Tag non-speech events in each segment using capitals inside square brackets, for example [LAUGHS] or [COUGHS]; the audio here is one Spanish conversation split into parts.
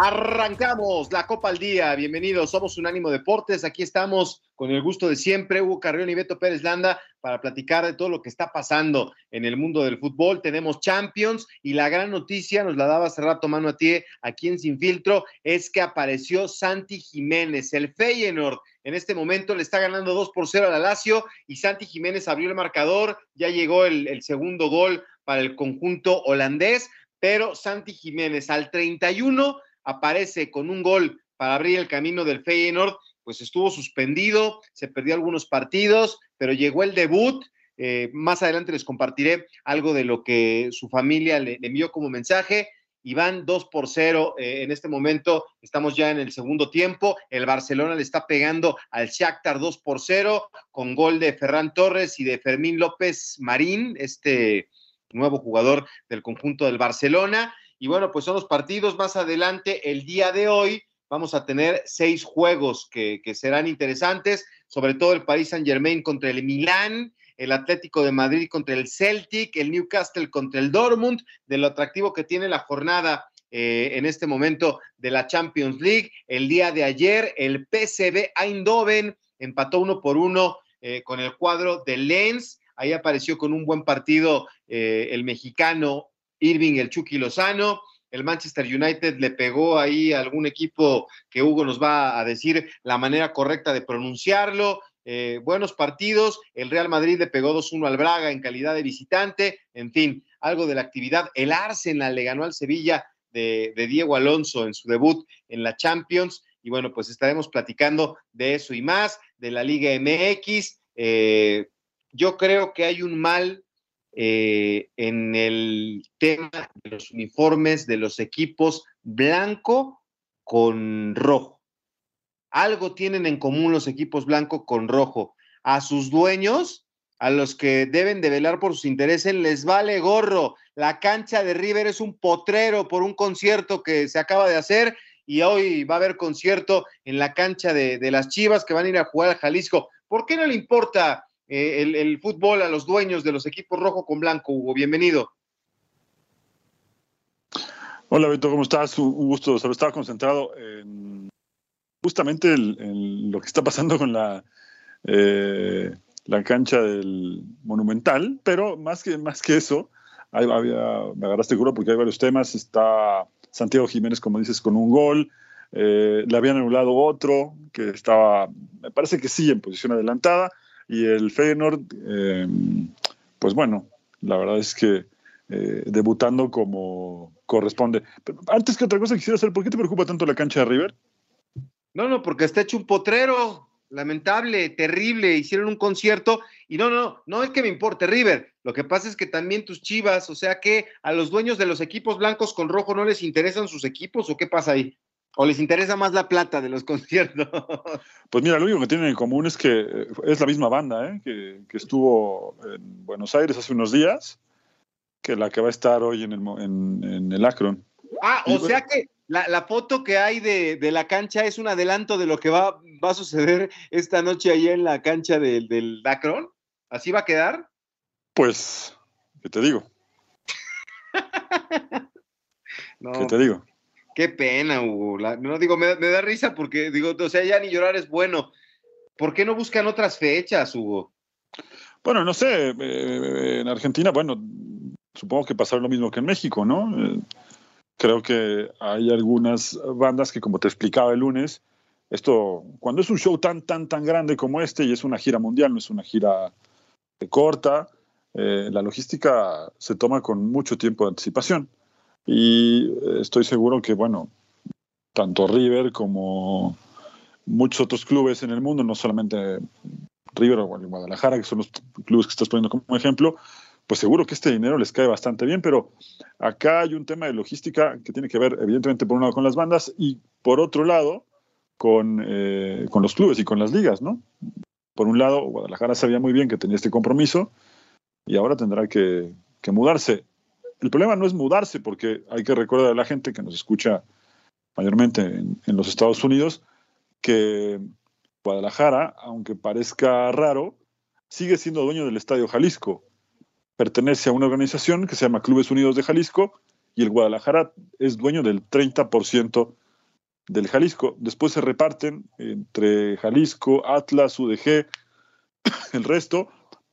Arrancamos la Copa al Día. Bienvenidos, somos Unánimo Deportes. Aquí estamos con el gusto de siempre, Hugo Carrión y Beto Pérez Landa, para platicar de todo lo que está pasando en el mundo del fútbol. Tenemos Champions y la gran noticia, nos la daba hace rato mano a aquí en Sin Filtro, es que apareció Santi Jiménez, el Feyenoord. En este momento le está ganando 2 por 0 al Lazio y Santi Jiménez abrió el marcador, ya llegó el segundo gol para el conjunto holandés, pero Santi Jiménez al 31 aparece con un gol para abrir el camino del Feyenoord, pues estuvo suspendido, se perdió algunos partidos, pero llegó el debut. Eh, más adelante les compartiré algo de lo que su familia le, envió como mensaje. Y van 2 por 0 eh, en este momento. Estamos ya en el segundo tiempo. El Barcelona le está pegando al Shakhtar 2 por 0 con gol de Ferran Torres y de Fermín López Marín, este nuevo jugador del conjunto del Barcelona. Y bueno, pues son los partidos más adelante. El día de hoy vamos a tener seis juegos que, serán interesantes, sobre todo el Paris Saint Germain contra el Milán, el Atlético de Madrid contra el Celtic, el Newcastle contra el Dortmund, de lo atractivo que tiene la jornada eh, en este momento de la Champions League. El día de ayer, el PSV Eindhoven empató uno por uno eh, con el cuadro de Lens. Ahí apareció con un buen partido eh, el mexicano Irving el Chucky Lozano. El Manchester United le pegó ahí a algún equipo que Hugo nos va a decir la manera correcta de pronunciarlo. Eh, buenos partidos. El Real Madrid le pegó 2-1 al Braga en calidad de visitante. En fin, algo de la actividad. El Arsenal le ganó al Sevilla de, Diego Alonso en su debut en la Champions. Y bueno, pues estaremos platicando de eso y más, de la Liga MX. Eh, yo creo que hay un mal eh, en el tema de los uniformes de los equipos blanco con rojo. Algo tienen en común los equipos blanco con rojo. A sus dueños, a los que deben de velar por sus intereses, les vale gorro. La cancha de River es un potrero por un concierto que se acaba de hacer y hoy va a haber concierto en la cancha de, de las Chivas que van a ir a jugar a Jalisco. ¿Por qué no le importa eh, el, fútbol a los dueños de los equipos rojo con blanco. Hugo, bienvenido. Hola Beto, ¿cómo estás? Un gusto. Solo estaba concentrado en justamente en lo que está pasando con la, eh, la cancha del Monumental, pero más que, más que eso, había, me agarraste culo porque hay varios temas. Está Santiago Jiménez, como dices, con un gol. Eh, le habían anulado otro que estaba, me parece que sí, en posición adelantada. Y el Feyenoord, eh, pues bueno, la verdad es que eh, debutando como corresponde. Pero antes que otra cosa quisiera saber, ¿por qué te preocupa tanto la cancha de River? No, no, porque está hecho un potrero, lamentable, terrible. Hicieron un concierto y no, no, no es que me importe River. Lo que pasa es que también tus chivas, o sea que a los dueños de los equipos blancos con rojo no les interesan sus equipos o qué pasa ahí. ¿O les interesa más la plata de los [LAUGHS] conciertos? Pues mira, lo único que tienen en común es que eh, es la misma banda ¿eh? que, estuvo en Buenos Aires hace unos días que la que va a estar hoy en el, en, el Akron. Ah, o sea que la, foto que hay de, la cancha es un adelanto de lo que va, va a suceder esta noche allá en la cancha del, del Akron. ¿Así va a quedar? Pues, ¿qué te digo? [LAUGHS] ¿Qué te digo? Qué pena, Hugo. no digo, me, da risa porque digo, o sea, ya ni llorar es bueno. ¿Por qué no buscan otras fechas, Hugo? Bueno, no sé. Eh, en Argentina, bueno, supongo que pasará lo mismo que en México, ¿no? Eh, creo que hay algunas bandas que, como te explicaba el lunes, esto, cuando es un show tan, tan, tan grande como este y es una gira mundial, no es una gira corta, eh, la logística se toma con mucho tiempo de anticipación. Y estoy seguro que, bueno, tanto River como muchos otros clubes en el mundo, no solamente River o Guadalajara, que son los clubes que estás poniendo como ejemplo, pues seguro que este dinero les cae bastante bien, pero acá hay un tema de logística que tiene que ver, evidentemente, por un lado con las bandas y por otro lado con, eh, con los clubes y con las ligas, ¿no? Por un lado, Guadalajara sabía muy bien que tenía este compromiso y ahora tendrá que, que mudarse. El problema no es mudarse, porque hay que recordar a la gente que nos escucha mayormente en, en los Estados Unidos que Guadalajara, aunque parezca raro, sigue siendo dueño del Estadio Jalisco pertenece a una organización que se llama Clubes Unidos de Jalisco y el Guadalajara es dueño del 30% del Jalisco. Después se reparten entre Jalisco, Atlas, UDG, [COUGHS] el resto,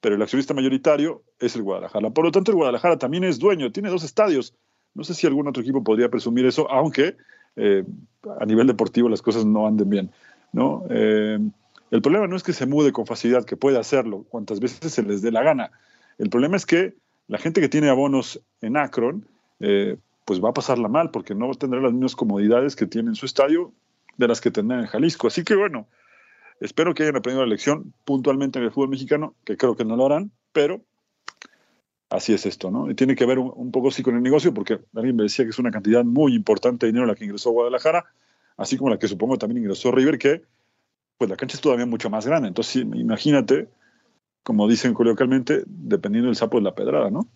pero el accionista mayoritario es el Guadalajara. Por lo tanto, el Guadalajara también es dueño, tiene dos estadios. No sé si algún otro equipo podría presumir eso, aunque eh, a nivel deportivo las cosas no anden bien. ¿no? Eh, el problema no es que se mude con facilidad, que puede hacerlo cuantas veces se les dé la gana. El problema es que la gente que tiene abonos en Akron, eh, pues va a pasarla mal porque no tendrá las mismas comodidades que tiene en su estadio de las que tendrá en Jalisco. Así que bueno, espero que hayan aprendido la lección puntualmente en el fútbol mexicano, que creo que no lo harán, pero así es esto, ¿no? Y tiene que ver un, poco sí con el negocio, porque alguien me decía que es una cantidad muy importante de dinero la que ingresó Guadalajara, así como la que supongo también ingresó River, que pues la cancha es todavía mucho más grande. Entonces, imagínate como dicen coloquialmente, dependiendo del sapo de la pedrada, ¿no?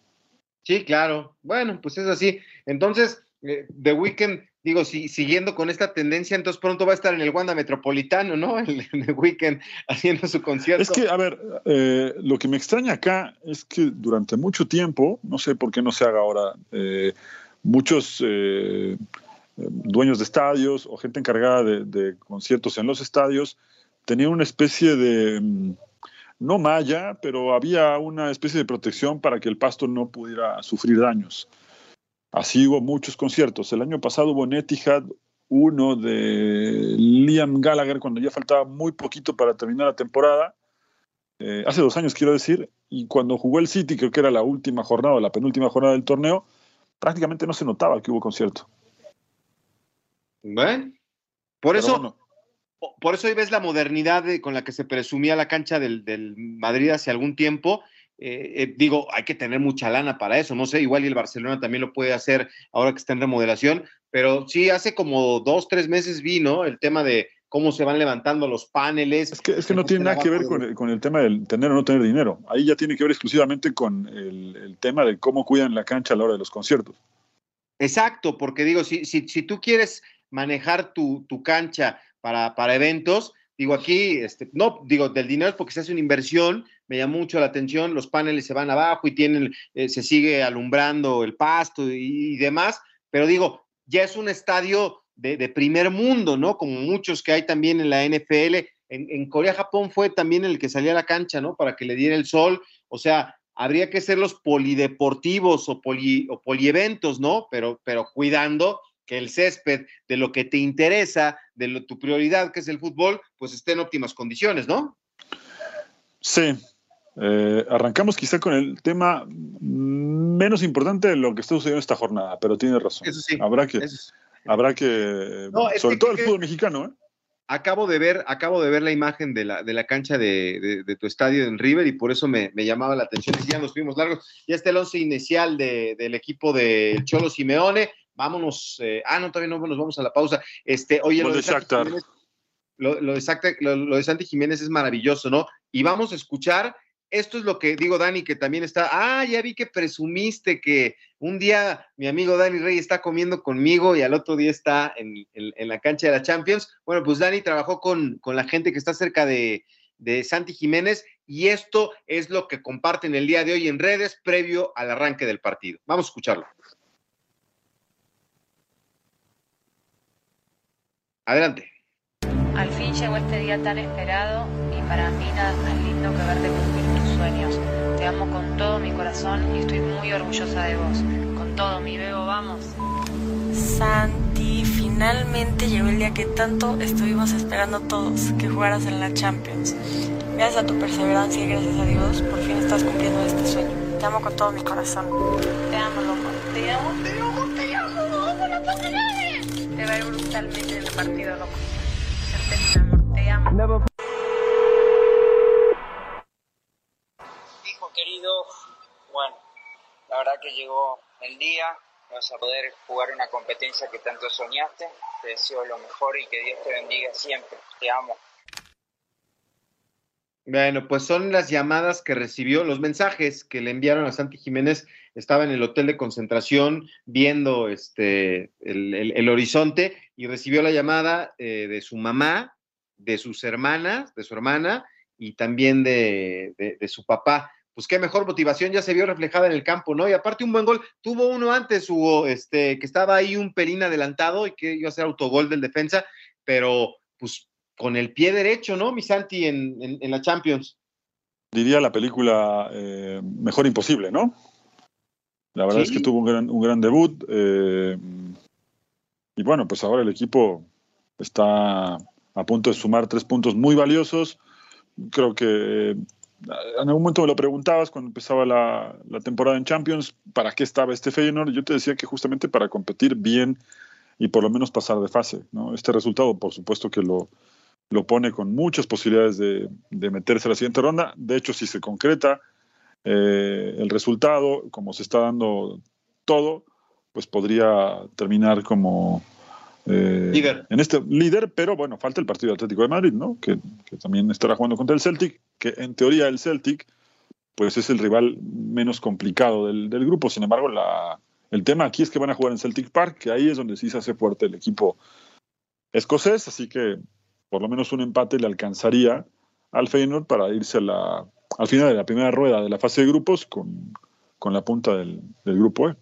Sí, claro. Bueno, pues es así. Entonces, eh, The Weeknd, digo, si, siguiendo con esta tendencia, entonces pronto va a estar en el Wanda Metropolitano, ¿no? [LAUGHS] El, The Weeknd [LAUGHS] haciendo su concierto. Es que, a ver, eh, lo que me extraña acá es que durante mucho tiempo, no sé por qué no se haga ahora, eh, muchos dueños de estadios o gente encargada de, de conciertos en los estadios tenían una especie de mm, no malla, pero había una especie de protección para que el pasto no pudiera sufrir daños. Así hubo muchos conciertos. El año pasado hubo en Etihad uno de Liam Gallagher cuando ya faltaba muy poquito para terminar la temporada. Eh, hace dos años quiero decir, y cuando jugó el City, creo que era la última jornada, la penúltima jornada del torneo, prácticamente no se notaba que hubo concierto. Bueno, por eso, por eso hoy ves la modernidad con la que se presumía la cancha del, Madrid hace algún tiempo. Eh, eh, digo, hay que tener mucha lana para eso, no sé, igual y el Barcelona también lo puede hacer ahora que está en remodelación, pero sí, hace como dos, tres meses vino el tema de cómo se van levantando los paneles. Es que, es que no tiene nada que ver con el, tema del tener o no tener dinero, ahí ya tiene que ver exclusivamente con el, tema de cómo cuidan la cancha a la hora de los conciertos. Exacto, porque digo, si, si, si tú quieres manejar tu, tu cancha, para, para eventos. Digo, aquí, este, no, digo, del dinero es porque se hace una inversión, me llama mucho la atención, los paneles se van abajo y tienen, eh, se sigue alumbrando el pasto y, demás, pero digo, ya es un estadio de, primer mundo, ¿no? Como muchos que hay también en la NFL. En, en, Corea, Japón fue también el que salía a la cancha, ¿no? Para que le diera el sol. O sea, habría que ser los polideportivos o, poli, o polieventos, ¿no? Pero, pero cuidando que el césped de lo que te interesa, de tu prioridad, que es el fútbol, pues esté en óptimas condiciones, ¿no? Sí. Eh, arrancamos quizá con el tema menos importante de lo que está sucediendo esta jornada, pero tiene razón. Eso sí. Habrá que, habrá que, sobre todo el fútbol mexicano, ¿eh? Acabo de ver, acabo de ver la imagen de la, de la cancha de, tu estadio en River y por eso me, llamaba la atención. Ya nos fuimos largos. Ya está el once inicial del equipo del Cholo Simeone vámonos, eh, ah, no, todavía no nos vamos a la pausa. Este, oye, lo de, Jiménez, lo, lo, de Santi Jiménez es maravilloso, ¿no? Y vamos a escuchar, esto es lo que digo, Dani, que también está, ah, ya vi que presumiste que un día mi amigo Dani Rey está comiendo conmigo y al otro día está en, la cancha de la Champions. Bueno, pues Dani trabajó con, con la gente que está cerca de, de Santi Jiménez y esto es lo que comparten el día de hoy en redes previo al arranque del partido. Vamos a escucharlo. Adelante. Al fin llegó este día tan esperado y para mí nada más lindo que verte cumplir tus sueños. Te amo con todo mi corazón y estoy muy orgullosa de vos. Con todo mi bebo, vamos. Santi, finalmente llegó el día que tanto estuvimos esperando todos, que jugaras en la Champions. Gracias a tu perseverancia y gracias a Dios, por fin estás cumpliendo este sueño. Te amo con todo mi corazón. Te amo, loco. Te amo, te amo, te amo, no, no pasa nada. Te va a ir brutalmente en el partido, loco. Certeza, mi amor, te amo. Hijo querido, bueno, la verdad que llegó el día, vas a poder jugar una competencia que tanto soñaste. Te deseo lo mejor y que Dios te bendiga siempre. Te amo. Bueno, pues son las llamadas que recibió, los mensajes que le enviaron a Santi Jiménez. Estaba en el hotel de concentración viendo este, el, el- horizonte y recibió la llamada eh, de su mamá, de sus hermanas, de su hermana y también de, de- de su papá. Pues qué mejor motivación ya se vio reflejada en el campo, ¿no? Y aparte un buen gol. Tuvo uno antes, Hugo, este, que estaba ahí un pelín adelantado y que iba a ser autogol del defensa, pero pues con el pie derecho, ¿no, mi Santi, en, en- en la Champions? Diría la película eh, Mejor Imposible, ¿no? La verdad Sí. es que tuvo un gran, un gran debut. eh, y bueno, pues ahora el equipo está a punto de sumar tres puntos muy valiosos. Creo que eh, en algún momento me lo preguntabas cuando empezaba la, la temporada en Champions, ¿para qué estaba este Feyenoord? Yo te decía que justamente para competir bien y por lo menos pasar de fase. ¿no? Este resultado, por supuesto que lo, lo pone con muchas posibilidades de, de meterse a la siguiente ronda. De hecho, si se concreta eh, el resultado, como se está dando todo, pues podría terminar como eh, Líder. en este líder, pero bueno, falta el partido Atlético de Madrid, ¿no? Que, que también estará jugando contra el Celtic, que en teoría el Celtic, pues es el rival menos complicado del, del grupo. Sin embargo, la, el tema aquí es que van a jugar en Celtic Park, que ahí es donde sí se hace fuerte el equipo escocés, así que por lo menos un empate le alcanzaría al Feyenoord para irse a la, al final de la primera rueda de la fase de grupos con, con la punta del, grupo E.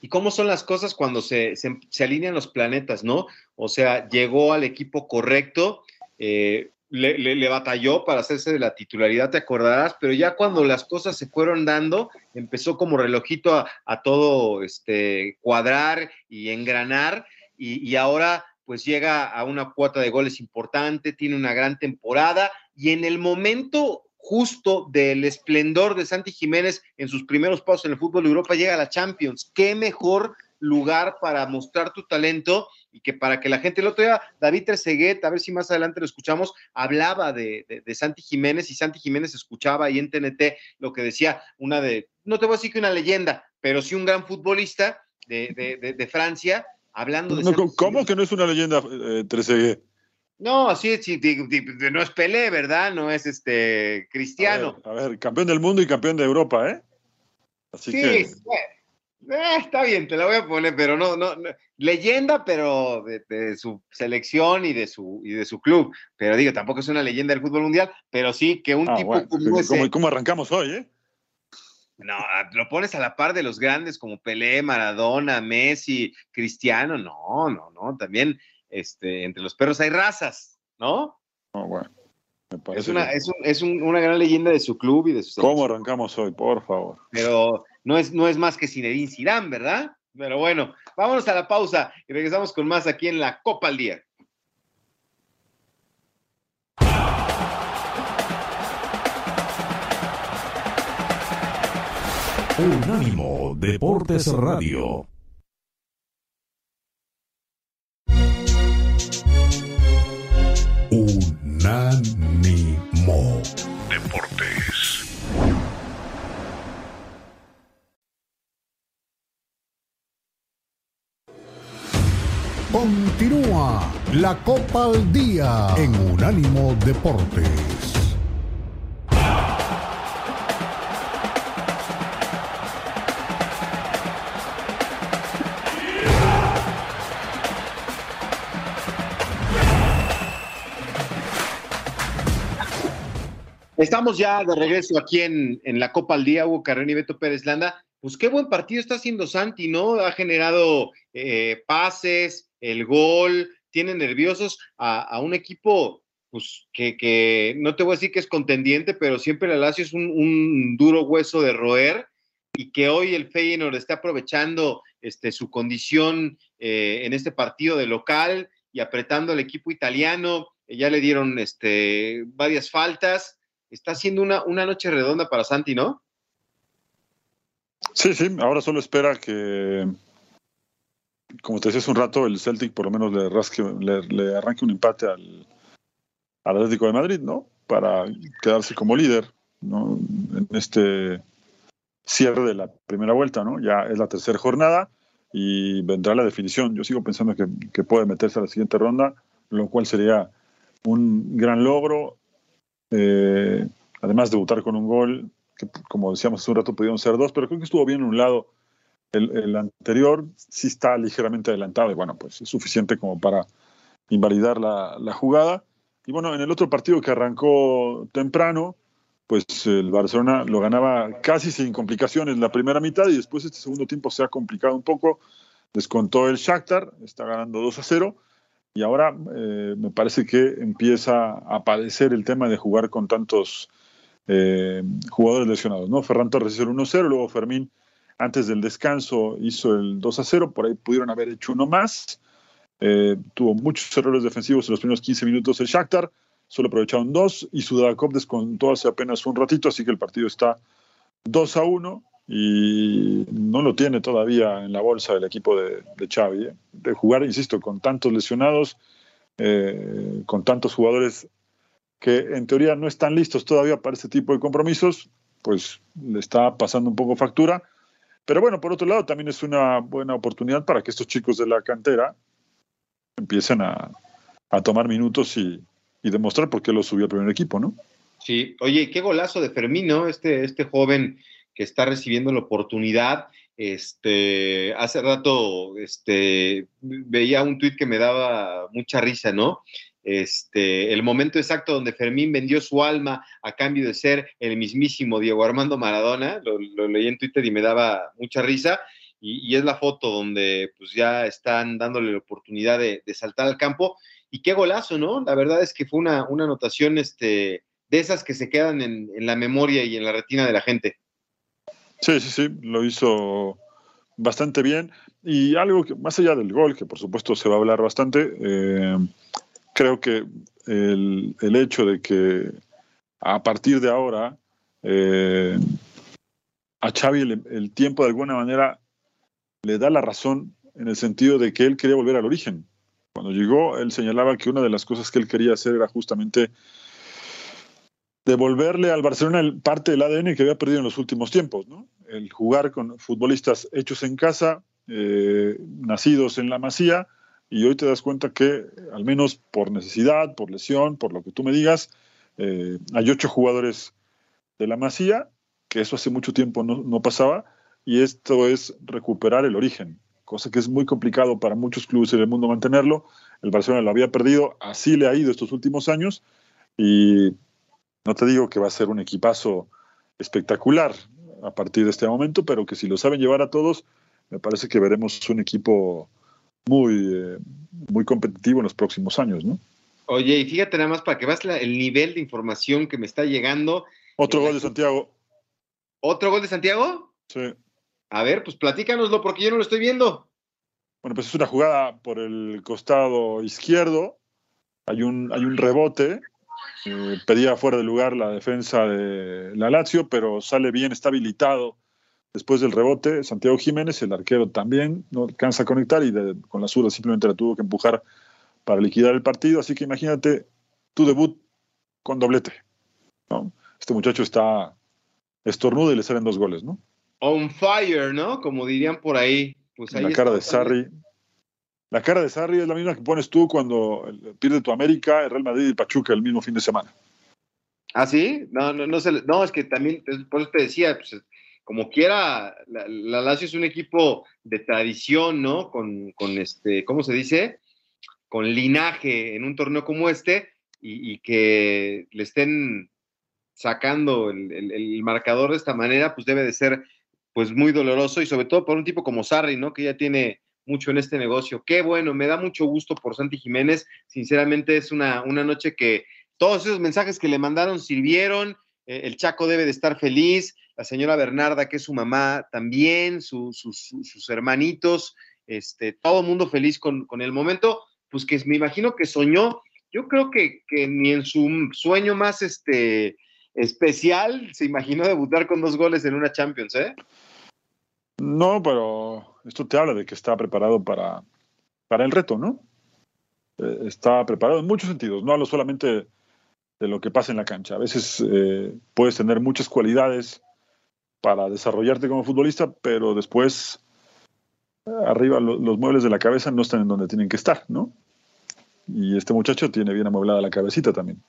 ¿Y cómo son las cosas cuando se, se- se alinean los planetas, no? O sea, llegó al equipo correcto, eh, le, le- le batalló para hacerse de la titularidad, te acordarás, pero ya cuando las cosas se fueron dando, empezó como relojito a, a todo este, cuadrar y engranar, y, y ahora pues llega a una cuota de goles importante, tiene una gran temporada, y en el momento justo del esplendor de Santi Jiménez en sus primeros pasos en el fútbol de Europa llega a la Champions. Qué mejor lugar para mostrar tu talento y que para que la gente, el otro día David Trezeguet, a ver si más adelante lo escuchamos, hablaba de, de, Santi Jiménez y Santi Jiménez escuchaba ahí en TNT lo que decía una de, no te voy a decir que una leyenda, pero sí un gran futbolista de, de Francia, hablando de... No, ¿Cómo que no es una leyenda, eh, Trezeguet? No, sí, sí, no es Pelé, ¿verdad? No es este A Cristiano. ver, a ver, campeón del mundo y campeón de Europa, ¿eh? Así Sí, que, eh, está bien, te la voy a poner, pero no, no, no. leyenda, pero de, de su selección y de su y de su club. Pero digo, tampoco es una leyenda del fútbol mundial, pero sí que un ah, tipo bueno, como ese, ¿cómo, cómo arrancamos hoy, eh? No, lo pones a la par de los grandes como Pelé, Maradona, Messi, Cristiano, no, no, no, también este, entre los perros hay razas, ¿no? No, bueno, me parece Es, una, que- es, un- es un- una gran leyenda de su club y de su ¿Cómo arrancamos hoy? Por favor. pero no es, no es más que Zinedine Zidane, ¿verdad? Pero bueno, vámonos a la pausa y regresamos con más aquí en la Copa al Día. Unánimo Deportes Radio. Unánimo Deportes. Continúa la Copa al Día en Unánimo Deportes. Estamos ya de regreso aquí en, en la Copa al Día, Hugo Carrera y Beto Pérez Landa. Pues qué buen partido está haciendo Santi, ¿no? Ha generado eh, pases, el gol, tiene nerviosos a, a un equipo pues que, que, no te voy a decir que es contendiente, pero siempre el Lazio es un, un, duro hueso de roer y que hoy el Feyenoord está aprovechando este, su condición eh, en este partido de local y apretando al equipo italiano. Ya le dieron este, varias faltas. Está haciendo una, una noche redonda para Santi, ¿no? Sí, sí, ahora solo espera que, como te decía hace un rato, el Celtic por lo menos le, rasque, le, arranque un empate al, al, Atlético de Madrid, ¿no? Para quedarse como líder, ¿no? En este cierre de la primera vuelta, ¿no? Ya es la tercera jornada y vendrá la definición. Yo sigo pensando que, que puede meterse a la siguiente ronda, lo cual sería un gran logro. Eh, además, debutar con un gol, que como decíamos hace un rato, pudieron ser dos, pero creo que estuvo bien en un lado. El, anterior sí está ligeramente adelantado y bueno, pues es suficiente como para invalidar la, la, jugada. Y bueno, en el otro partido que arrancó temprano, pues el Barcelona lo ganaba casi sin complicaciones la primera mitad y después este segundo tiempo se ha complicado un poco. Descontó el Shakhtar, está ganando 2 a 0 y ahora eh, me parece que empieza a aparecer el tema de jugar con tantos eh, jugadores lesionados. ¿no? Ferran Torres hizo el 1-0, luego Fermín antes del descanso hizo el 2-0, por ahí pudieron haber hecho uno más. Eh, tuvo muchos errores defensivos en los primeros 15 minutos el Shakhtar, solo aprovecharon dos y Sudakov descontó hace apenas un ratito, así que el partido está 2 a 1 y no lo tiene todavía en la bolsa del equipo de, de Xavi. ¿eh? De jugar, insisto, con tantos lesionados, eh, con tantos jugadores que en teoría no están listos todavía para este tipo de compromisos, pues le está pasando un poco factura. Pero bueno, por otro lado, también es una buena oportunidad para que estos chicos de la cantera empiecen a, a tomar minutos y, y, demostrar por qué lo subió al primer equipo, ¿no? Sí, oye, qué golazo de Fermín, ¿no? Este, este joven que está recibiendo la oportunidad. Este, hace rato este, veía un tuit que me daba mucha risa, ¿no? Este, el momento exacto donde Fermín vendió su alma a cambio de ser el mismísimo Diego Armando Maradona, lo, leí en Twitter y me daba mucha risa, y, es la foto donde pues ya están dándole la oportunidad de, de, saltar al campo, y qué golazo, ¿no? La verdad es que fue una, una anotación este, de esas que se quedan en la memoria y en la retina de la gente. Sí, sí, sí, lo hizo bastante bien. Y algo que, más allá del gol, que por supuesto se va a hablar bastante, eh, creo que el, el, hecho de que a partir de ahora eh, a Xavi el, el, tiempo de alguna manera le da la razón en el sentido de que él quería volver al origen. Cuando llegó, él señalaba que una de las cosas que él quería hacer era justamente devolverle al Barcelona el, parte del ADN que había perdido en los últimos tiempos, ¿no? El jugar con futbolistas hechos en casa, eh, nacidos en la masía, y hoy te das cuenta que, al menos por necesidad, por lesión, por lo que tú me digas, eh, hay ocho jugadores de la masía, que eso hace mucho tiempo no, no pasaba, y esto es recuperar el origen, cosa que es muy complicado para muchos clubes en el mundo mantenerlo. El Barcelona lo había perdido, así le ha ido estos últimos años, y no te digo que va a ser un equipazo espectacular a partir de este momento, pero que si lo saben llevar a todos, me parece que veremos un equipo muy, eh, muy competitivo en los próximos años, ¿no? Oye, y fíjate nada más para que veas el nivel de información que me está llegando. Otro gol de Santiago. ¿Otro gol de Santiago? Sí. A ver, pues platícanoslo porque yo no lo estoy viendo. Bueno, pues es una jugada por el costado izquierdo. Hay un, hay un rebote eh, pedía fuera de lugar la defensa de la Lazio, pero sale bien, está habilitado después del rebote. Santiago Jiménez, el arquero también, no alcanza a conectar y de, con la zurda simplemente la tuvo que empujar para liquidar el partido. Así que imagínate tu debut con doblete. ¿no? Este muchacho está estornudo y le salen dos goles, ¿no? On fire, ¿no? Como dirían por ahí. Pues ahí la cara de Sarri. La cara de Sarri es la misma que pones tú cuando pierde tu América, el Real Madrid y Pachuca el mismo fin de semana. ¿Ah, sí? No, no, no, se, no es que también, por eso te decía, pues, como quiera, la, la, Lazio es un equipo de tradición, ¿no? Con, con, este, ¿cómo se dice? Con linaje en un torneo como este y, que le estén sacando el, el, el, marcador de esta manera, pues debe de ser pues muy doloroso y sobre todo por un tipo como Sarri, ¿no? Que ya tiene mucho en este negocio. Qué bueno, me da mucho gusto por Santi Jiménez. Sinceramente es una, una noche que todos esos mensajes que le mandaron sirvieron. Eh, el Chaco debe de estar feliz. La señora Bernarda, que es su mamá, también, su, su, su, sus hermanitos, este, todo mundo feliz con, con, el momento. Pues que me imagino que soñó. Yo creo que, que ni en su sueño más este, especial se imaginó debutar con dos goles en una Champions, ¿eh? No, pero esto te habla de que está preparado para, para el reto, ¿no? Eh, está preparado en muchos sentidos, no hablo solamente de lo que pasa en la cancha. A veces eh, puedes tener muchas cualidades para desarrollarte como futbolista, pero después arriba los muebles de la cabeza no están en donde tienen que estar, ¿no? Y este muchacho tiene bien amueblada la cabecita también.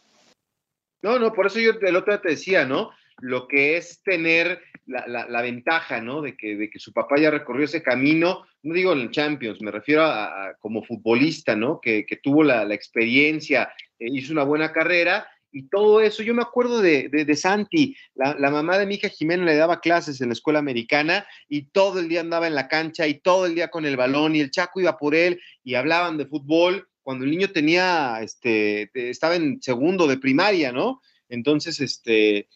No, no, por eso yo el otro día te decía, ¿no? Lo que es tener la, ventaja, ¿no? De que, de que su papá ya recorrió ese camino, no digo en Champions, me refiero a, como futbolista, ¿no? Que, tuvo la, experiencia, eh, hizo una buena carrera y todo eso. Yo me acuerdo de, de, Santi, la, mamá de mi hija Jimena le daba clases en la escuela americana y todo el día andaba en la cancha y todo el día con el balón y el Chaco iba por él y hablaban de fútbol cuando el niño tenía, este, estaba en segundo de primaria, ¿no? Entonces, este,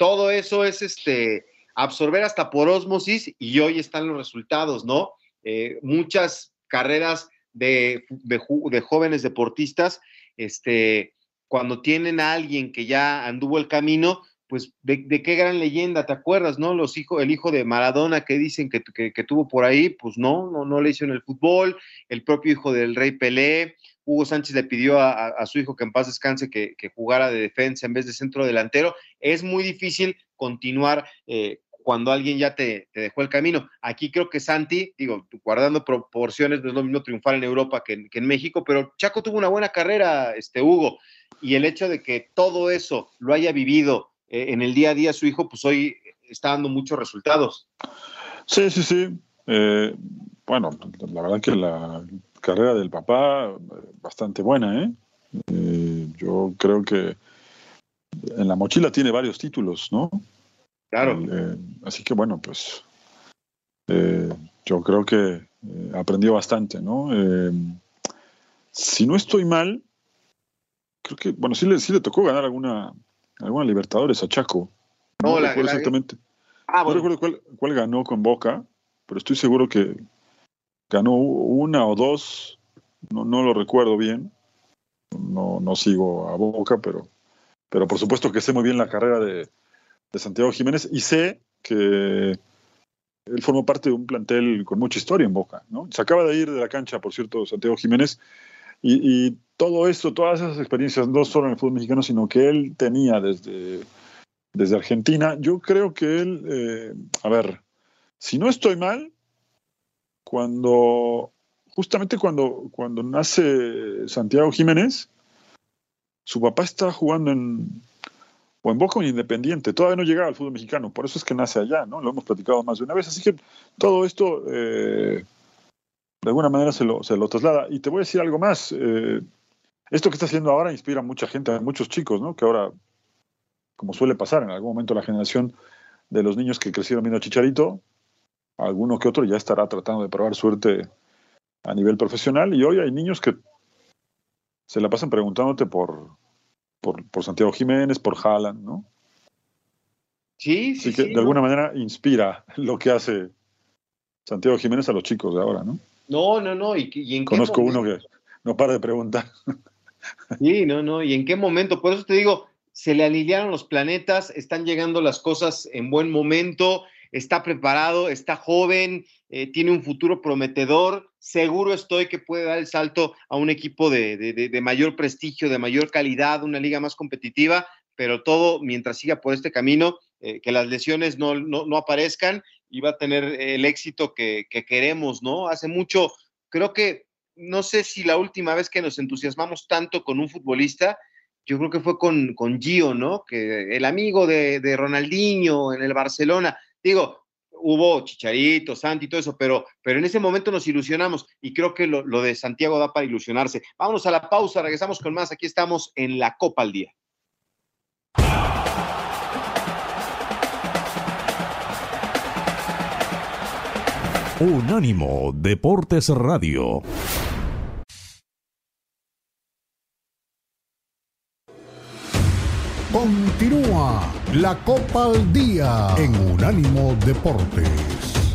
todo eso es, este, absorber hasta por osmosis y hoy están los resultados, ¿no? Eh, muchas carreras de, de, jóvenes deportistas, este, cuando tienen a alguien que ya anduvo el camino, pues de, qué gran leyenda, ¿te acuerdas, no? Los hijos, el hijo de Maradona que dicen que, tuvo por ahí, pues no, no, no le hizo en el fútbol, el propio hijo del rey Pelé, Hugo Sánchez le pidió a, su hijo que en paz descanse que, jugara de defensa en vez de centro delantero. Es muy difícil continuar eh, cuando alguien ya te, dejó el camino. Aquí creo que Santi, digo, guardando proporciones, no es lo mismo triunfar en Europa que, en México, pero Chaco tuvo una buena carrera, este Hugo, y el hecho de que todo eso lo haya vivido eh, en el día a día su hijo, pues hoy está dando muchos resultados. Sí, sí, sí. Eh, bueno, la verdad que la carrera del papá bastante buena, ¿eh? ¿eh? Yo creo que en la mochila tiene varios títulos, ¿no? Claro. Eh, así que bueno, pues eh, yo creo que aprendió bastante, ¿no? si no estoy mal, creo que, bueno, sí le, sí le tocó ganar alguna, alguna Libertadores a Chaco. No, recuerdo exactamente. Ah, no recuerdo cuál, cuál ganó con Boca, pero estoy seguro que ganó una o dos, no, no lo recuerdo bien. No, no sigo a Boca, pero, pero por supuesto que sé muy bien la carrera de, Santiago Jiménez y sé que él formó parte de un plantel con mucha historia en Boca, ¿no? Se acaba de ir de la cancha, por cierto, Santiago Jiménez, y, todo esto, todas esas experiencias, no solo en el fútbol mexicano, sino que él tenía desde, desde Argentina, yo creo que él, eh, a ver, si no estoy mal, cuando, justamente cuando, cuando nace Santiago Jiménez, su papá está jugando en, o en Boca o en Independiente. Todavía no llegaba al fútbol mexicano, por eso es que nace allá, ¿no? Lo hemos platicado más de una vez. Así que todo esto, eh, de alguna manera, se lo, se lo, traslada. Y te voy a decir algo más. Eh, esto que está haciendo ahora inspira a mucha gente, a muchos chicos, ¿no? Que ahora, como suele pasar en algún momento, la generación de los niños que crecieron viendo a Chicharito, alguno que otro ya estará tratando de probar suerte a nivel profesional. Y hoy hay niños que se la pasan preguntándote por por, por Santiago Jiménez, por Haaland, ¿no? Sí, sí. Así que de alguna manera inspira lo que hace Santiago Jiménez a los chicos de ahora, ¿no? No, no, no. ¿Y, y en Conozco uno que no para de preguntar. Sí, no, no. ¿Y en qué momento? Por eso te digo, se le alinearon los planetas, están llegando las cosas en buen momento, está preparado, está joven, eh, tiene un futuro prometedor. Seguro estoy que puede dar el salto a un equipo de, mayor prestigio, de mayor calidad, una liga más competitiva, pero todo mientras siga por este camino, eh, que las lesiones no, no, aparezcan y va a tener el éxito que, queremos, ¿no? Hace mucho, creo que, no sé si la última vez que nos entusiasmamos tanto con un futbolista, yo creo que fue con, con Gio, ¿no? Que el amigo de, de Ronaldinho en el Barcelona, digo, hubo Chicharito, Santi y todo eso, pero, pero en ese momento nos ilusionamos y creo que lo, lo de Santiago da para ilusionarse. Vámonos a la pausa, regresamos con más. Aquí estamos en la Copa al Día. Unánimo Deportes Radio. La Copa al Día en Unánimo Deportes.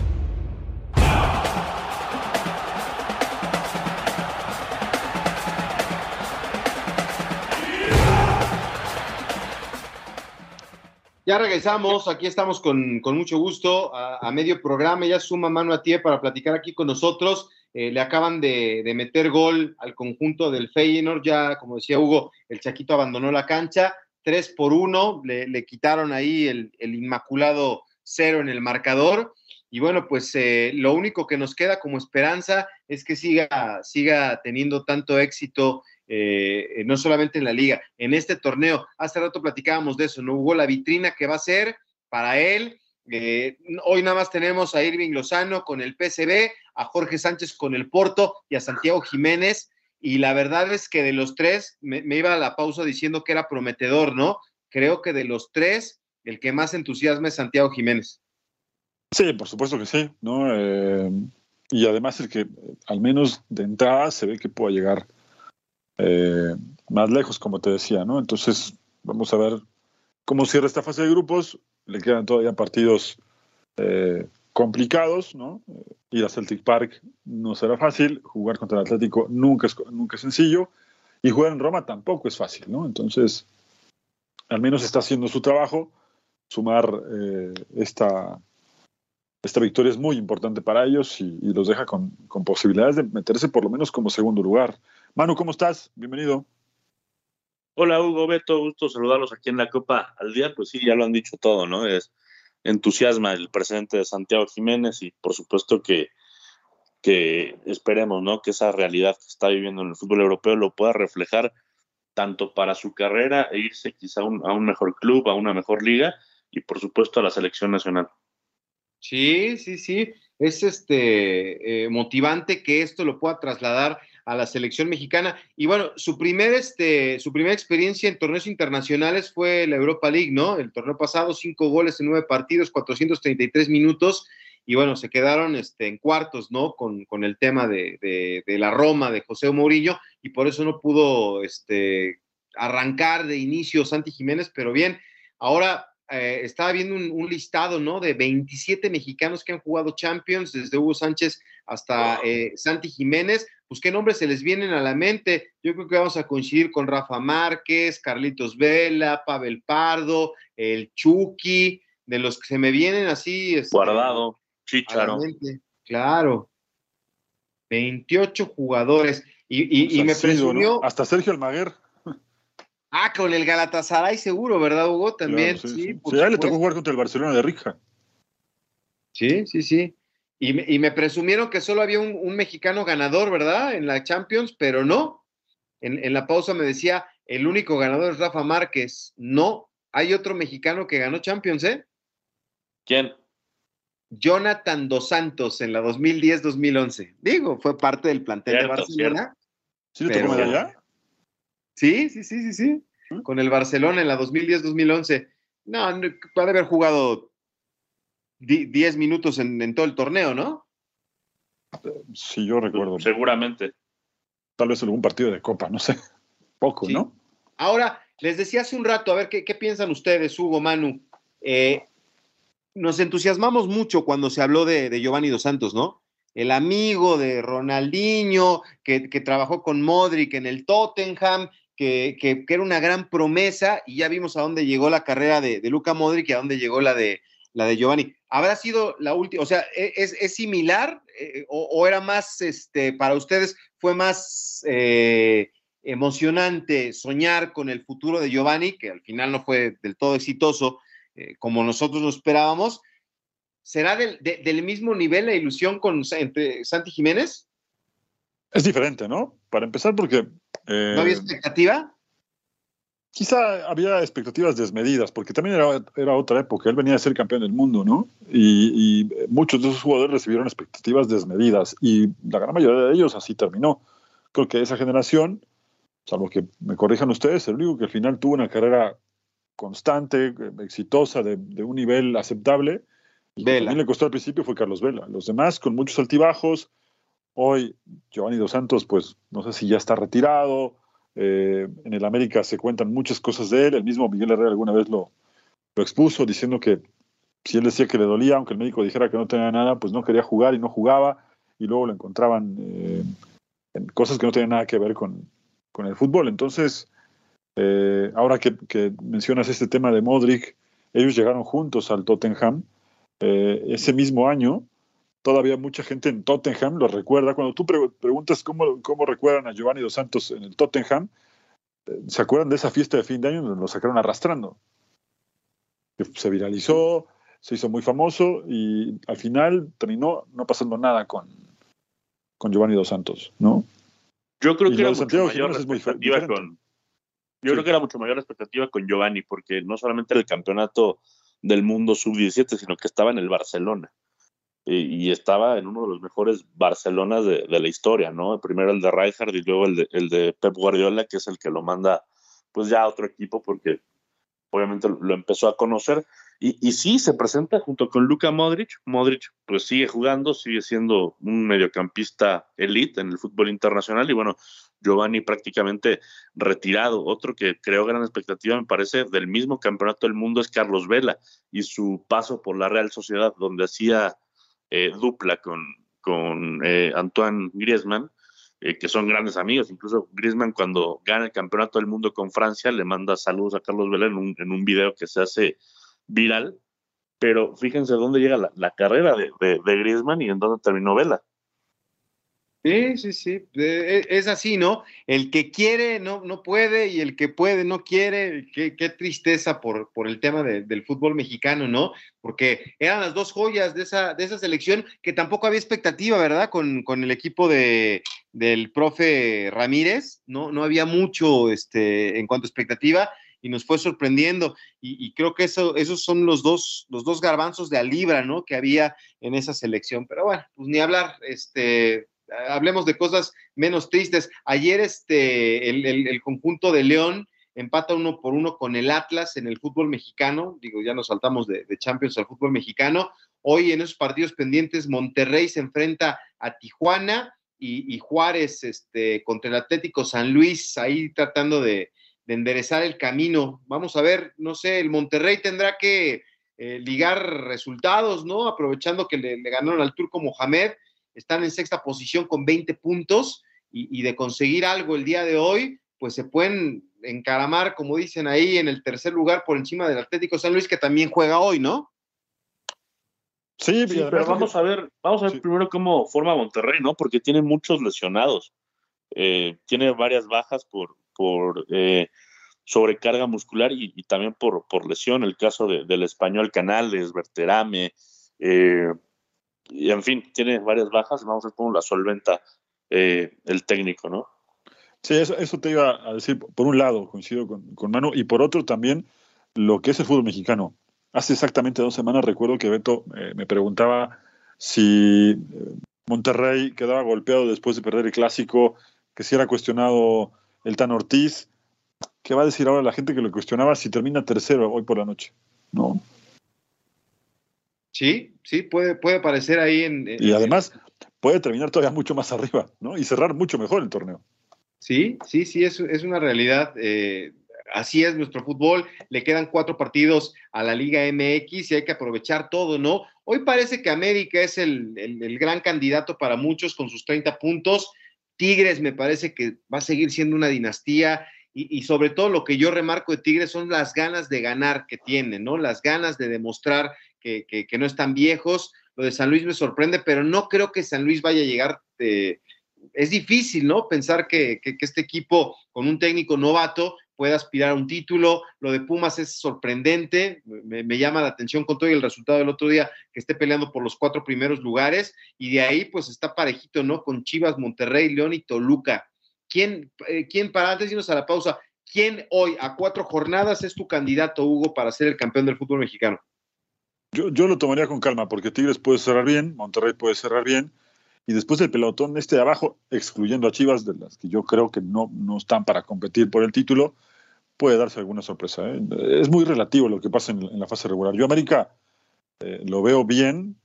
Ya regresamos, aquí estamos con, mucho gusto a, medio programa, ya suma mano a ti para platicar aquí con nosotros. Eh, le acaban de, meter gol al conjunto del Feyenoord, ya como decía Hugo, el Chaquito abandonó la cancha, tres por uno, le, quitaron ahí el, inmaculado cero en el marcador. Y bueno, pues eh, lo único que nos queda como esperanza es que siga, siga teniendo tanto éxito eh, no solamente en la liga, en este torneo. Hace rato platicábamos de eso, no hubo la vitrina que va a ser para él. Eh, hoy nada más tenemos a Irving Lozano con el PCB, a Jorge Sánchez con el Porto y a Santiago Jiménez. Y la verdad es que de los tres, me, iba a la pausa diciendo que era prometedor, ¿no? Creo que de los tres, el que más entusiasma es Santiago Jiménez. Sí, por supuesto que sí, ¿no? Eh, y además el que al menos de entrada se ve que pueda llegar eh, más lejos, como te decía, ¿no? Entonces, vamos a ver cómo cierra esta fase de grupos. Le quedan todavía partidos eh, complicados, ¿no? Ir a Celtic Park no será fácil, jugar contra el Atlético nunca es, nunca es sencillo, y jugar en Roma tampoco es fácil, ¿no? Entonces, al menos está haciendo su trabajo. Sumar eh, esta, esta victoria es muy importante para ellos y, los deja con, con, posibilidades de meterse por lo menos como segundo lugar. Manu, ¿cómo estás? Bienvenido. Hola Hugo, Beto, gusto saludarlos aquí en la Copa al Día. Pues sí, ya lo han dicho todo, ¿no? Es entusiasma el presidente de Santiago Jiménez y por supuesto que, que esperemos, ¿no? Que esa realidad que está viviendo en el fútbol europeo lo pueda reflejar tanto para su carrera e irse quizá un, a un mejor club, a una mejor liga y por supuesto a la selección nacional. Sí, sí, sí. Es este eh, motivante que esto lo pueda trasladar a la selección mexicana. Y bueno, su, primer, este, su primera experiencia en torneos internacionales fue la Europa League, ¿no? El torneo pasado, cinco goles en nueve partidos, 433 minutos. Y bueno, se quedaron este, en cuartos, ¿no? Con, el tema de, la Roma, de José Mourinho, y por eso no pudo este, arrancar de inicio Santi Jiménez, pero bien, ahora eh, estaba viendo un, listado, ¿no? De 27 mexicanos que han jugado Champions, desde Hugo Sánchez hasta eh, Santi Jiménez. Pues qué nombres se les vienen a la mente. Yo creo que vamos a coincidir con Rafa Márquez, Carlitos Vela, Pavel Pardo, el Chucky, de los que se me vienen así. Este, Guardado, Chicharo. Claro. 28 jugadores. Y, me presumió. Hasta Sergio Almaguer. Ah, con el Galatasaray seguro, ¿verdad, Hugo? También, sí. Sí, sí. le tocó jugar contra el Barcelona de Rija. Sí, sí, sí. Y me, presumieron que solo había un, mexicano ganador, ¿verdad? En la Champions, pero no. En, la pausa me decía, el único ganador es Rafa Márquez. No, hay otro mexicano que ganó Champions, ¿eh? ¿Quién? Jonathan Dos Santos en la 2010-2011. Digo, fue parte del plantel de Barcelona. ¿Sí le tocó medalla? Sí, sí, sí, sí, sí. ¿Mm? Con el Barcelona en la 2010-2011. No, puede haber jugado 10 minutos en, todo el torneo, ¿no? Sí, yo recuerdo. Seguramente. Tal vez algún partido de Copa, no sé. [LAUGHS] Poco, ¿no? Ahora, les decía hace un rato, a ver, ¿qué, piensan ustedes, Hugo, Manu? Eh, nos entusiasmamos mucho cuando se habló de, de Giovanni Dos Santos, ¿no? el amigo de Ronaldinho, que, trabajó con Modric en el Tottenham, que, era una gran promesa, y ya vimos a dónde llegó la carrera de, de Luca Modric y a dónde llegó la de, la de Giovanni. ¿Habrá sido la última? O sea, ¿e, ¿es, similar eh, o, era más, este, para ustedes, fue más eh, emocionante soñar con el futuro de Giovanni, que al final no fue del todo exitoso eh, como nosotros lo esperábamos? ¿Será del, mismo nivel la ilusión con entre Santi Jiménez? Es diferente, ¿no? Para empezar, porque... ¿No había expectativa? Quizá había expectativas desmedidas, porque también era, otra época. Él venía a ser campeón del mundo, ¿no? Y, muchos de esos jugadores recibieron expectativas desmedidas y la gran mayoría de ellos así terminó. Creo que esa generación, salvo que me corrijan ustedes, el único que al final tuvo una carrera constante, exitosa, de, un nivel aceptable, y también le costó al principio fue Carlos Vela. Los demás con muchos altibajos. Hoy Giovanni Dos Santos, pues no sé si ya está retirado eh, en el América se cuentan muchas cosas de él. El mismo Miguel Herrera alguna vez lo, lo expuso diciendo que si él decía que le dolía, aunque el médico dijera que no tenía nada, pues no quería jugar y no jugaba. Y luego lo encontraban eh, en cosas que no tenían nada que ver con, con el fútbol. Entonces, eh, ahora que, mencionas este tema de Modric, ellos llegaron juntos al Tottenham. Ese mismo año, todavía mucha gente en Tottenham lo recuerda. Cuando tú preguntas cómo, cómo, recuerdan a Giovanni Dos Santos en el Tottenham, eh, ¿se acuerdan de esa fiesta de fin de año donde lo sacaron arrastrando? Se viralizó, se hizo muy famoso y al final terminó no pasando nada con, con Giovanni Dos Santos, ¿no? Yo creo que era mucho mayor expectativa con. Yo creo que era mucho mayor expectativa con Giovanni, porque no solamente era el campeonato del mundo sub-17, sino que estaba en el Barcelona. Y, estaba en uno de los mejores Barcelonas de, la historia, ¿no? Primero el de Rijkaard y luego el de, el de Pep Guardiola, que es el que lo manda pues ya a otro equipo, porque obviamente lo empezó a conocer. Y, y, sí, se presenta junto con Luka Modric. Modric pues sigue jugando, sigue siendo un mediocampista elite en el fútbol internacional y bueno, Giovanni prácticamente retirado. Otro que creó gran expectativa, me parece, del mismo campeonato del mundo es Carlos Vela y su paso por la Real Sociedad, donde hacía eh, dupla con, con eh, Antoine Griezmann, eh, que son grandes amigos. Incluso Griezmann cuando gana el campeonato del mundo con Francia le manda saludos a Carlos Vela en un, en un video que se hace viral, pero fíjense dónde llega la, carrera de, de, Griezmann y en dónde terminó Vela. Sí, sí, sí, e, es así, ¿no? El que quiere no, no puede y el que puede no quiere. Qué, tristeza por, por el tema del fútbol mexicano, ¿no? Porque eran las dos joyas de esa, de esa selección que tampoco había expectativa, ¿verdad? Con, con el equipo de, del profe Ramírez, ¿no? No había mucho este, en cuanto a expectativa y nos fue sorprendiendo. Y, creo que eso, esos son los dos, los dos garbanzos de Alibra, ¿no? Que había en esa selección. Pero bueno, pues ni hablar, este, hablemos de cosas menos tristes. Ayer este, el, conjunto de León empata uno por uno con el Atlas en el fútbol mexicano. Digo, ya nos saltamos de, Champions al fútbol mexicano. Hoy en esos partidos pendientes, Monterrey se enfrenta a Tijuana y, Juárez este, contra el Atlético San Luis, ahí tratando de, de enderezar el camino. Vamos a ver, no sé, el Monterrey tendrá que eh, ligar resultados, ¿no? Aprovechando que le, ganaron al turco Mohamed, están en sexta posición con 20 puntos y, de conseguir algo el día de hoy, pues se pueden encaramar, como dicen ahí, en el tercer lugar por encima del Atlético San Luis, que también juega hoy, ¿no? Sí, pero vamos a ver, vamos a ver primero cómo forma Monterrey, ¿no? Porque tiene muchos lesionados. Eh, tiene varias bajas por, por eh, sobrecarga muscular y, también por, por, lesión, el caso del español Canales, Berterame, eh, y en fin, tiene varias bajas, vamos a ver cómo la solventa eh, el técnico, ¿no? Sí, eso, eso, te iba a decir, por un lado, coincido con, con Manu, y por otro también lo que es el fútbol mexicano. Hace exactamente dos semanas recuerdo que Beto me preguntaba si Monterrey quedaba golpeado después de perder el clásico, que si era cuestionado el Tan Ortiz. ¿Qué va a decir ahora la gente que lo cuestionaba si termina tercero hoy por la noche? ¿No? Sí, sí, puede, puede aparecer ahí en, Y además puede terminar todavía mucho más arriba, ¿no? Y cerrar mucho mejor el torneo. Sí, sí, sí, es, es una realidad. Eh, así es nuestro fútbol. Le quedan cuatro partidos a la Liga MX y hay que aprovechar todo, ¿no? Hoy parece que América es el, el gran candidato para muchos con sus 30 puntos. Tigres me parece que va a seguir siendo una dinastía y, sobre todo lo que yo remarco de Tigres son las ganas de ganar que tienen, ¿no? Las ganas de demostrar que, no están viejos. Lo de San Luis me sorprende, pero no creo que San Luis vaya a llegar. Eh, es difícil, ¿no? Pensar que, este equipo con un técnico novato puede aspirar a un título. Lo de Pumas es sorprendente, me, llama la atención con todo el resultado del otro día que esté peleando por los cuatro primeros lugares y de ahí pues está parejito, ¿no? Con Chivas, Monterrey, León y Toluca. ¿Quién, eh, quién para antes de irnos a la pausa, quién hoy a cuatro jornadas es tu candidato, Hugo, para ser el campeón del fútbol mexicano? Yo, yo lo tomaría con calma porque Tigres puede cerrar bien, Monterrey puede cerrar bien. Y después el pelotón este de abajo, excluyendo a Chivas, de las que yo creo que no, no están para competir por el título, puede darse alguna sorpresa. ¿eh? Es muy relativo lo que pasa en, la fase regular. Yo América eh, lo veo bien,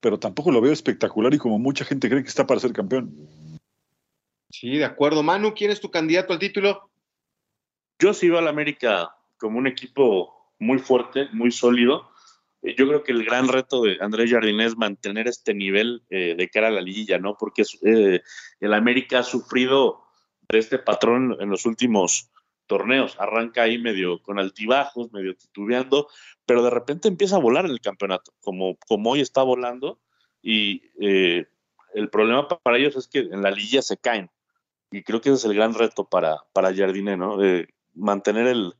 pero tampoco lo veo espectacular y como mucha gente cree que está para ser campeón. Sí, de acuerdo. Manu, ¿quién es tu candidato al título? Yo sí veo al América como un equipo muy fuerte, muy sólido. Eh, yo creo que el gran reto de Andrés Jardín es mantener este nivel de cara a la liguilla, ¿no? Porque el América ha sufrido de este patrón en los últimos torneos. Arranca ahí medio con altibajos, medio titubeando, pero de repente empieza a volar en el campeonato, como, como hoy está volando. Y eh, el problema para ellos es que en la liguilla se caen. Y creo que ese es el gran reto para, para Jardine, ¿no? Mantener el,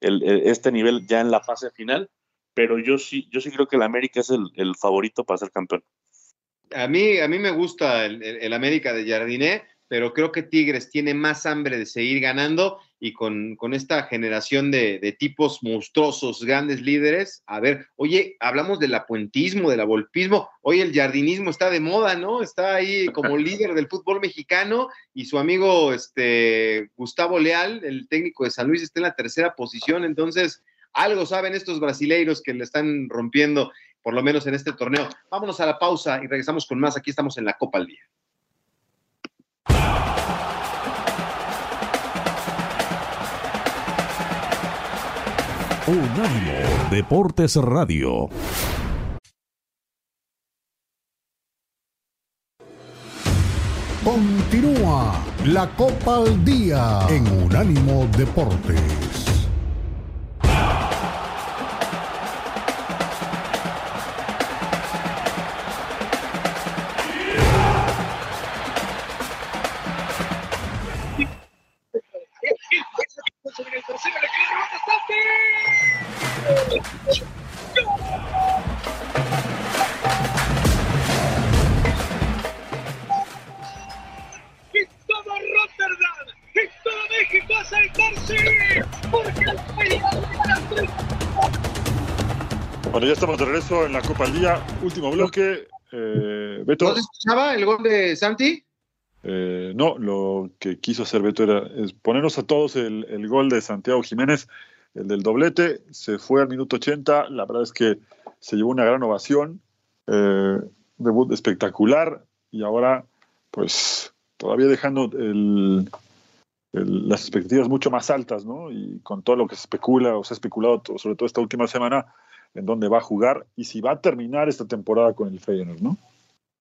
este nivel ya en la fase final. Pero yo sí, yo sí creo que el América es el, el favorito para ser campeón. A mí, a mí me gusta el, el América de Jardine pero creo que Tigres tiene más hambre de seguir ganando y con, con esta generación de, de, tipos monstruosos, grandes líderes. A ver, oye, hablamos del apuentismo, del avolpismo. Hoy el jardinismo está de moda, ¿no? Está ahí como [LAUGHS] líder del fútbol mexicano y su amigo este, Gustavo Leal, el técnico de San Luis, está en la tercera posición. Entonces, algo saben estos brasileiros que le están rompiendo, por lo menos en este torneo. Vámonos a la pausa y regresamos con más. Aquí estamos en la Copa al Día. Unánimo Deportes Radio. Continúa la Copa al Día en Unánimo Deportes. En la Copa al Día. Último bloque. Eh, Beto. ¿No se escuchaba el gol de Santi? Eh, no, lo que quiso hacer Beto era ponernos a todos el, el, gol de Santiago Jiménez, el del doblete. Se fue al minuto 80. La verdad es que se llevó una gran ovación. Eh, debut espectacular. Y ahora, pues, todavía dejando el, el, las expectativas mucho más altas, ¿no? Y con todo lo que se especula o se ha especulado, sobre todo esta última semana, en dónde va a jugar y si va a terminar esta temporada con el Feyenoord, ¿no?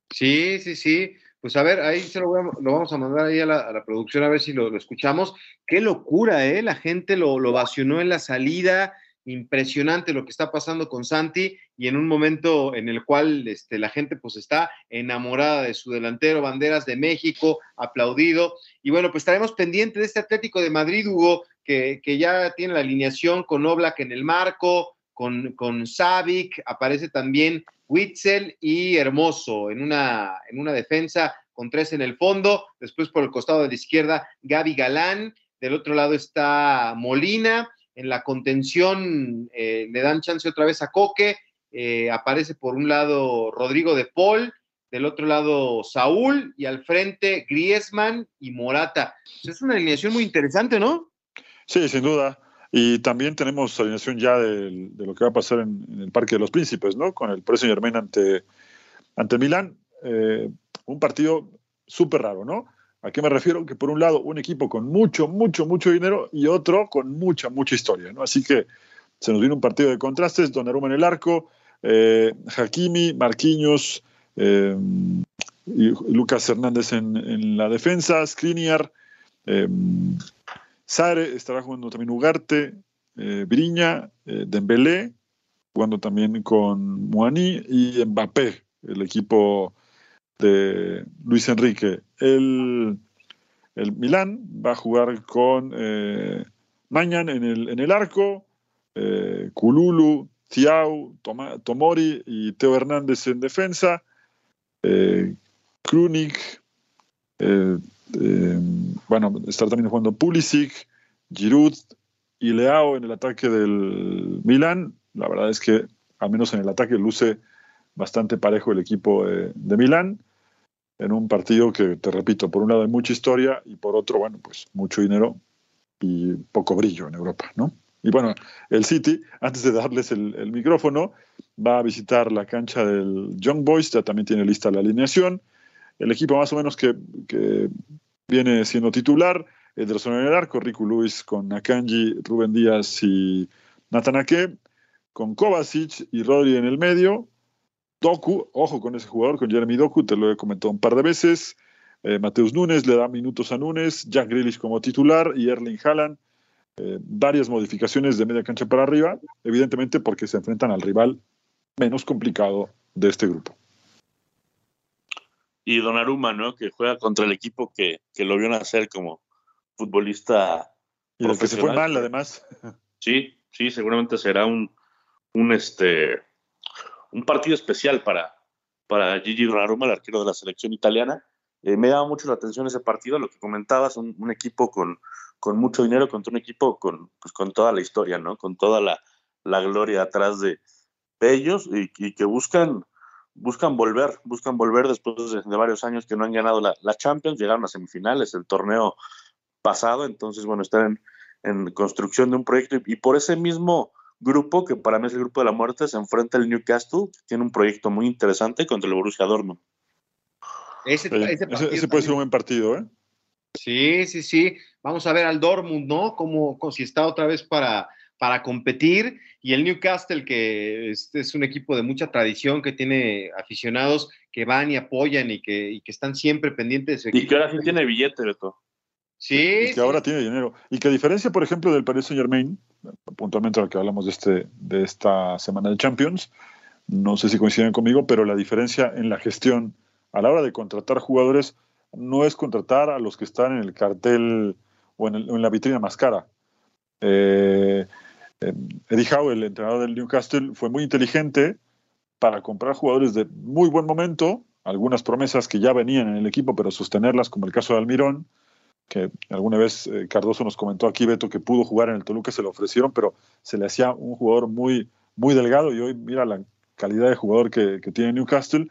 Sí, sí, sí. Pues a ver, ahí se lo, vamos a mandar ahí a la, producción a ver si lo, escuchamos. Qué locura, ¿eh? La gente lo, lo vacionó en la salida. Impresionante lo que está pasando con Santi y en un momento en el cual este, la gente pues está enamorada de su delantero, banderas de México, aplaudido. Y bueno, pues estaremos pendientes de este Atlético de Madrid, Hugo, que, que ya tiene la alineación con Oblak en el marco, con, con Savic, aparece también Witzel y Hermoso en una, en una defensa con tres en el fondo, después por el costado de la izquierda Gaby Galán, del otro lado está Molina, en la contención eh, le dan chance otra vez a Coque, eh, aparece por un lado Rodrigo de Paul, del otro lado Saúl y al frente Griezmann y Morata. Es una alineación muy interesante, ¿no? Sí, sin duda. Y también tenemos alineación ya de, lo que va a pasar en, el Parque de los Príncipes, ¿no? Con el Preso Germain ante, ante Milán. Eh, un partido súper raro, ¿no? ¿A qué me refiero? Que por un lado, un equipo con mucho, mucho, mucho dinero y otro con mucha, mucha historia, ¿no? Así que se nos viene un partido de contrastes, Donnarumma en el arco, eh, Hakimi, Marquinhos, eh, Lucas Hernández en, en la defensa, Skriniar, Sare estará jugando también Ugarte, eh, Briña, eh, Dembélé, jugando también con Muani y Mbappé, el equipo de Luis Enrique. El, el Milán va a jugar con eh, Mañan en el, en el arco, eh, Kululu, Toma, Tomori y Teo Hernández en defensa, eh, Krunik, eh, eh, bueno, estar también jugando Pulisic, Giroud y Leao en el ataque del Milan. La verdad es que, al menos en el ataque, luce bastante parejo el equipo de, de Milán en un partido que, te repito, por un lado hay mucha historia y por otro, bueno, pues mucho dinero y poco brillo en Europa, ¿no? Y bueno, el City, [LAUGHS] antes de darles el micrófono, va a visitar la cancha del Young Boys, ya también tiene lista la alineación. El equipo más o menos que, viene siendo titular, Ederson en el arco, Riku Luis con Akanji, Rubén Díaz y Natanake, con Kovacic y Rodri en el medio, Doku, ojo con ese jugador, con Jeremy Doku, te lo he comentado un par de veces, eh, Mateus Núñez le da minutos a Núñez, Jack Grealish como titular y Erling Haaland eh, varias modificaciones de media cancha para arriba, evidentemente porque se enfrentan al rival menos complicado de este grupo. Y Donnarumma, ¿no? Que juega contra el equipo que, que lo vio nacer como futbolista. Y del que se fue mal, además. Sí, sí, seguramente será un, un, este, un partido especial para, para Gigi Donnarumma, el arquero de la selección italiana. Eh, me daba mucho la atención ese partido, lo que comentabas, un, un equipo con, con, mucho dinero contra un equipo con, pues, con toda la historia, ¿no? Con toda la, la gloria atrás de, de ellos y, y, que buscan, buscan volver, buscan volver después de, de varios años que no han ganado la, la, Champions, llegaron a semifinales, el torneo pasado, entonces, bueno, están en, en construcción de un proyecto y, y, por ese mismo grupo, que para mí es el grupo de la muerte, se enfrenta el Newcastle, que tiene un proyecto muy interesante contra el Borussia Dortmund. Ese, ese, ese, ese puede ser un buen partido, ¿eh? Sí, sí, sí. Vamos a ver al Dortmund, ¿no? Como, como si está otra vez para, para competir. Y el Newcastle, que es, es, un equipo de mucha tradición, que tiene aficionados que van y apoyan y que, y que están siempre pendientes de su equipo. Y que ahora sí tiene billete, Beto. Sí. Y que sí. ahora tiene dinero. Y que a diferencia, por ejemplo, del Paris Saint Germain, puntualmente a lo que hablamos de, este, de esta semana de Champions, no sé si coinciden conmigo, pero la diferencia en la gestión a la hora de contratar jugadores no es contratar a los que están en el cartel o en, el, en la vitrina más cara. Eh, eh, Eddie Howe, el entrenador del Newcastle, fue muy inteligente para comprar jugadores de muy buen momento, algunas promesas que ya venían en el equipo, pero sostenerlas, como el caso de Almirón, que alguna vez eh, Cardoso nos comentó aquí, Beto, que pudo jugar en el Toluca, se lo ofrecieron, pero se le hacía un jugador muy, muy delgado y hoy mira la calidad de jugador que, que tiene Newcastle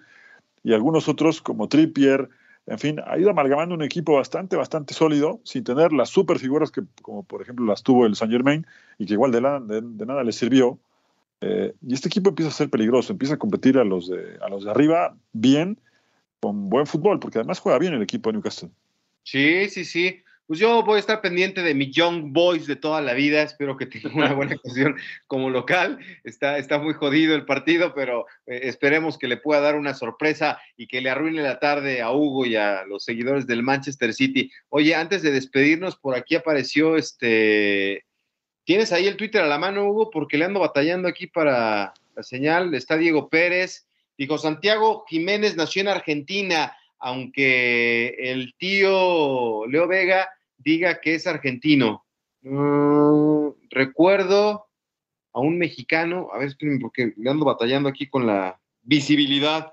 y algunos otros como Trippier, en fin, ha ido amalgamando un equipo bastante, bastante sólido, sin tener las super figuras que, como por ejemplo las tuvo el Saint Germain, y que igual de, de nada le sirvió. Eh, y este equipo empieza a ser peligroso, empieza a competir a los, de, a los de arriba bien, con buen fútbol, porque además juega bien el equipo de Newcastle. Sí, sí, sí. Pues yo voy a estar pendiente de mi Young Boys de toda la vida. Espero que tenga una buena actuación como local. Está, está muy jodido el partido, pero eh, esperemos que le pueda dar una sorpresa y que le arruine la tarde a Hugo y a los seguidores del Manchester City. Oye, antes de despedirnos, por aquí apareció este. ¿Tienes ahí el Twitter a la mano, Hugo? Porque le ando batallando aquí para la señal. Está Diego Pérez. Dijo Santiago Jiménez nació en Argentina aunque el tío Leo Vega diga que es argentino. Uh, recuerdo a un mexicano, a ver, porque le ando batallando aquí con la visibilidad,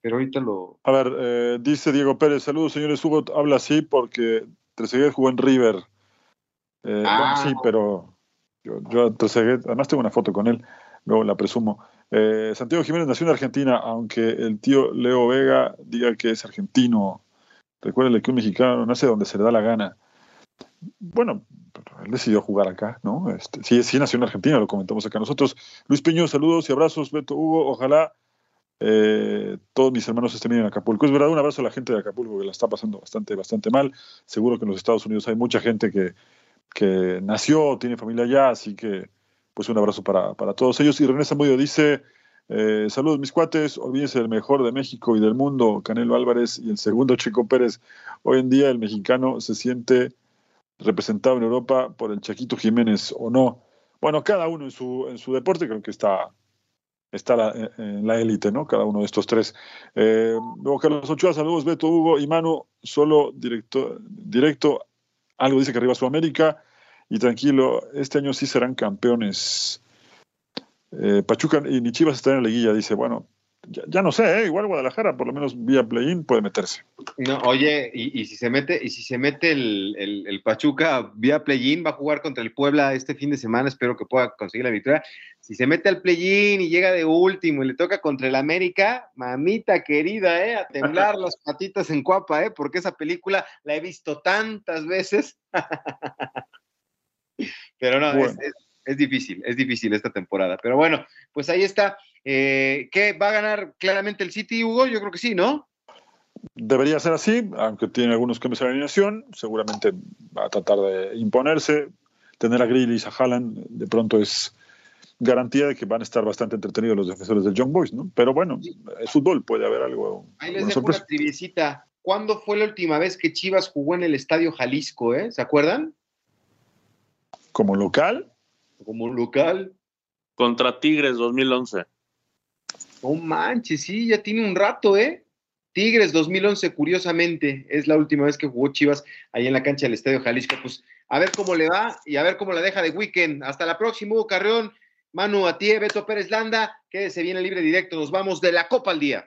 pero ahorita lo... A ver, eh, dice Diego Pérez, saludos señores, Hugo habla así porque Trezeguet jugó en River. Eh, ah. Bueno, sí, pero yo, yo Trezeguet, además tengo una foto con él, luego la presumo. Eh, Santiago Jiménez nació en Argentina, aunque el tío Leo Vega diga que es argentino. Recuérdale que un mexicano nace donde se le da la gana. Bueno, él decidió jugar acá, ¿no? Este, sí, sí nació en Argentina, lo comentamos acá nosotros. Luis Peño, saludos y abrazos. Beto Hugo, ojalá eh, todos mis hermanos estén bien en Acapulco. Es verdad, un abrazo a la gente de Acapulco que la está pasando bastante, bastante mal. Seguro que en los Estados Unidos hay mucha gente que, que nació, tiene familia allá, así que pues un abrazo para, para todos ellos. Y René Zamudio dice, eh, saludos mis cuates, olvídense del mejor de México y del mundo, Canelo Álvarez y el segundo Chico Pérez. Hoy en día el mexicano se siente representado en Europa por el Chaquito Jiménez o no. Bueno, cada uno en su, en su deporte creo que está, está la, en la élite, ¿no? Cada uno de estos tres. Eh, luego Carlos Ochoa, saludos Beto, Hugo y Manu, solo directo, directo, algo dice que arriba Sudamérica y tranquilo, este año sí serán campeones. Eh, Pachuca y Chivas están en la liguilla, dice, bueno, ya, ya no sé, ¿eh? igual Guadalajara, por lo menos vía play-in, puede meterse. No, oye, y, y, si se mete, y si se mete el, el, el Pachuca vía play-in, va a jugar contra el Puebla este fin de semana, espero que pueda conseguir la victoria. Si se mete al play-in y llega de último y le toca contra el América, mamita querida, ¿eh? A temblar [LAUGHS] las patitas en cuapa, ¿eh? Porque esa película la he visto tantas veces. [LAUGHS] Pero no, bueno. es, es, es, difícil, es difícil esta temporada. Pero bueno, pues ahí está. Eh, ¿Qué va a ganar claramente el City, Hugo? Yo creo que sí, ¿no? Debería ser así, aunque tiene algunos cambios de alineación. Seguramente va a tratar de imponerse. Tener a Grealish, a Haaland, de pronto es garantía de que van a estar bastante entretenidos los defensores del Young Boys, ¿no? Pero bueno, es fútbol, puede haber algo. Ahí les dejo sorpresa. una triviecita. ¿Cuándo fue la última vez que Chivas jugó en el Estadio Jalisco, eh? ¿Se acuerdan? Como local. Como local. Contra Tigres 2011. No manches, sí, ya tiene un rato, ¿eh? Tigres 2011, curiosamente, es la última vez que jugó Chivas ahí en la cancha del Estadio Jalisco. Pues a ver cómo le va y a ver cómo la deja de weekend. Hasta la próxima, Hugo Carrión, Manu Atie, Beto Pérez Landa, quédese bien el libre directo. Nos vamos de la Copa al día.